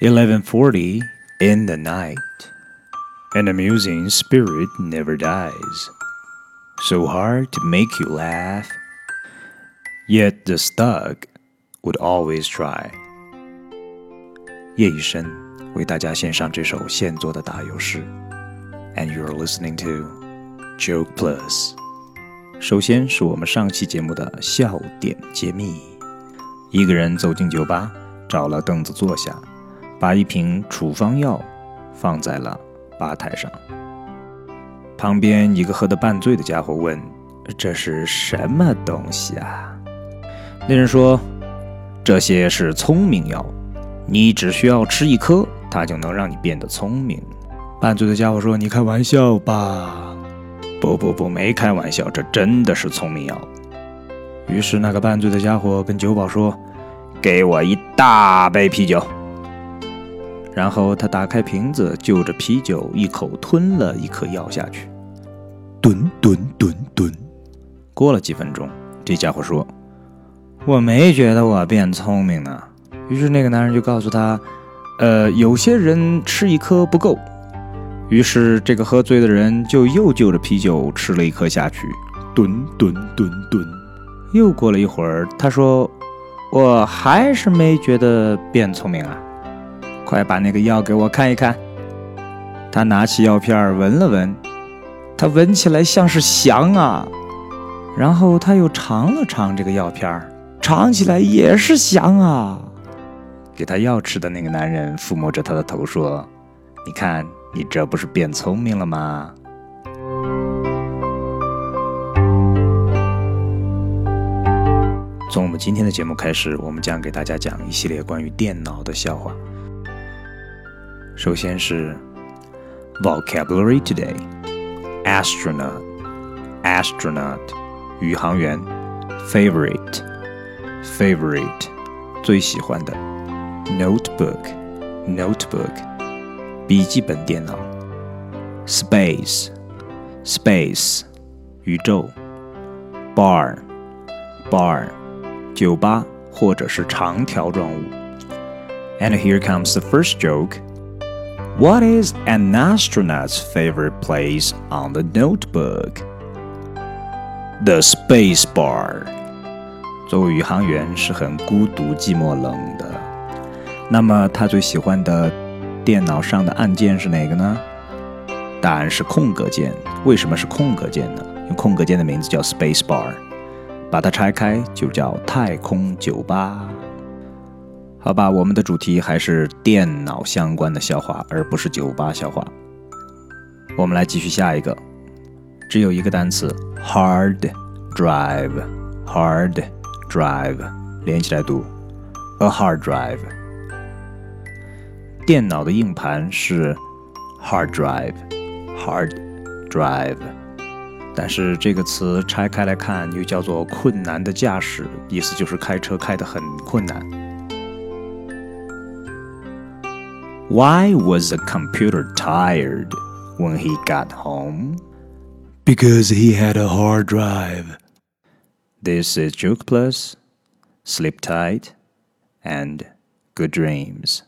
11:40 in the night. An amusing spirit never dies. So hard to make you laugh. Yet the stuck would always try. 叶以琛为大家献上这首现做的打油诗，and you're listening to Joke Plus。首先是我们上期节目的笑点揭秘。一个人走进酒吧，找了凳子坐下。 把一瓶处方药放在了吧台上，旁边一个喝得半醉的家伙问：“这是什么东西啊？”那人说：“这些是聪明药，你只需要吃一颗，它就能让你变得聪明。”半醉的家伙说：“你开玩笑吧？”“不不不，没开玩笑，这真的是聪明药。”于是那个半醉的家伙跟酒保说：“给我一大杯啤酒。”然后他打开瓶子，就着啤酒一口吞了一颗药下去，吨吨吨吨。过了几分钟，这家伙说：“我没觉得我变聪明呢。”于是那个男人就告诉他：“呃，有些人吃一颗不够。”于是这个喝醉的人就又就着啤酒吃了一颗下去，吨吨吨吨。又过了一会儿，他说：“我还是没觉得变聪明啊。”快把那个药给我看一看。他拿起药片闻了闻，它闻起来像是翔啊。然后他又尝了尝这个药片，尝起来也是翔啊。给他药吃的那个男人抚摸着他的头说：“你看，你这不是变聪明了吗？”从我们今天的节目开始，我们将给大家讲一系列关于电脑的笑话。首先是 vocabulary today astronaut astronaut 宇航员 favorite favorite 最喜欢的 notebook notebook 笔记本电脑 space space 宇宙 bar bar 酒吧或者是长条状物 and here comes the first joke what is an astronaut's favorite place on the notebook? The space bar. 作为宇航员是很孤独、寂寞、冷的。那么他最喜欢的电脑上的按键是哪个呢？答案是空格键。为什么是空格键呢？因为空格键的名字叫 space bar，把它拆开就叫太空酒吧。好吧，我们的主题还是电脑相关的笑话，而不是酒吧笑话。我们来继续下一个，只有一个单词：hard drive，hard drive，连起来读：a hard drive。电脑的硬盘是 hard drive，hard drive。但是这个词拆开来看，又叫做困难的驾驶，意思就是开车开得很困难。Why was the computer tired when he got home? Because he had a hard drive. This is Juke Plus. Sleep tight and good dreams.